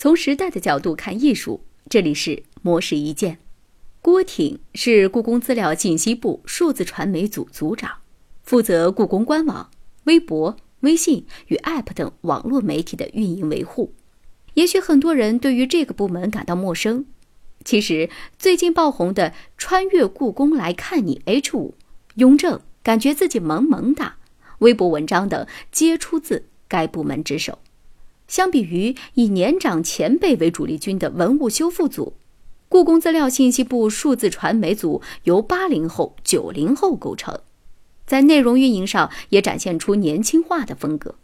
从时代的角度看艺术，这里是模式一见。郭挺是故宫资料信息部数字传媒组组长，负责故宫官网、微博、微信与 App 等网络媒体的运营维护。也许很多人对于这个部门感到陌生，其实最近爆红的《穿越故宫来看你》H 五，雍正感觉自己萌萌哒，微博文章等皆出自该部门之手。相比于以年长前辈为主力军的文物修复组，故宫资料信息部数字传媒组由八零后、九零后构成，在内容运营上也展现出年轻化的风格。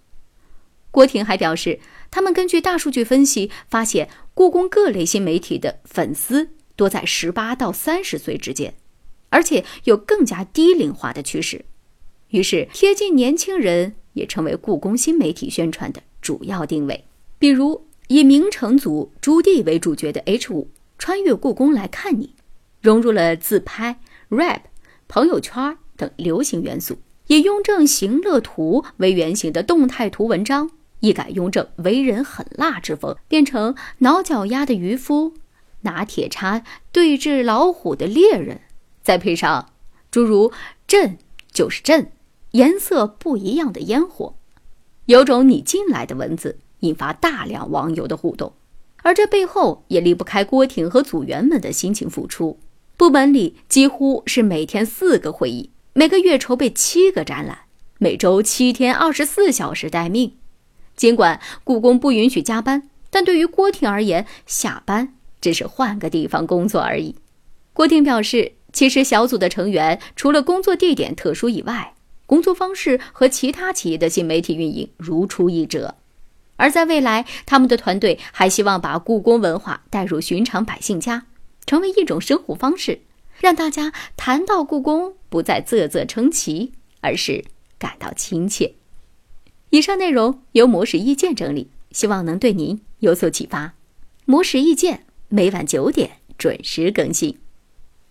郭婷还表示，他们根据大数据分析，发现故宫各类新媒体的粉丝多在十八到三十岁之间，而且有更加低龄化的趋势。于是，贴近年轻人也成为故宫新媒体宣传的主要定位。比如，以明成祖朱棣为主角的 H 五穿越故宫来看你，融入了自拍、rap、朋友圈等流行元素；以雍正行乐图为原型的动态图文章。一改雍正为人狠辣之风，变成挠脚丫的渔夫，拿铁叉对峙老虎的猎人，再配上诸如“朕就是朕”颜色不一样的烟火，有种你进来的文字，引发大量网友的互动。而这背后也离不开郭婷和组员们的辛勤付出。部门里几乎是每天四个会议，每个月筹备七个展览，每周七天二十四小时待命。尽管故宫不允许加班，但对于郭婷而言，下班只是换个地方工作而已。郭婷表示，其实小组的成员除了工作地点特殊以外，工作方式和其他企业的新媒体运营如出一辙。而在未来，他们的团队还希望把故宫文化带入寻常百姓家，成为一种生活方式，让大家谈到故宫不再啧啧称奇，而是感到亲切。以上内容由魔石意见整理，希望能对您有所启发。魔石意见每晚九点准时更新。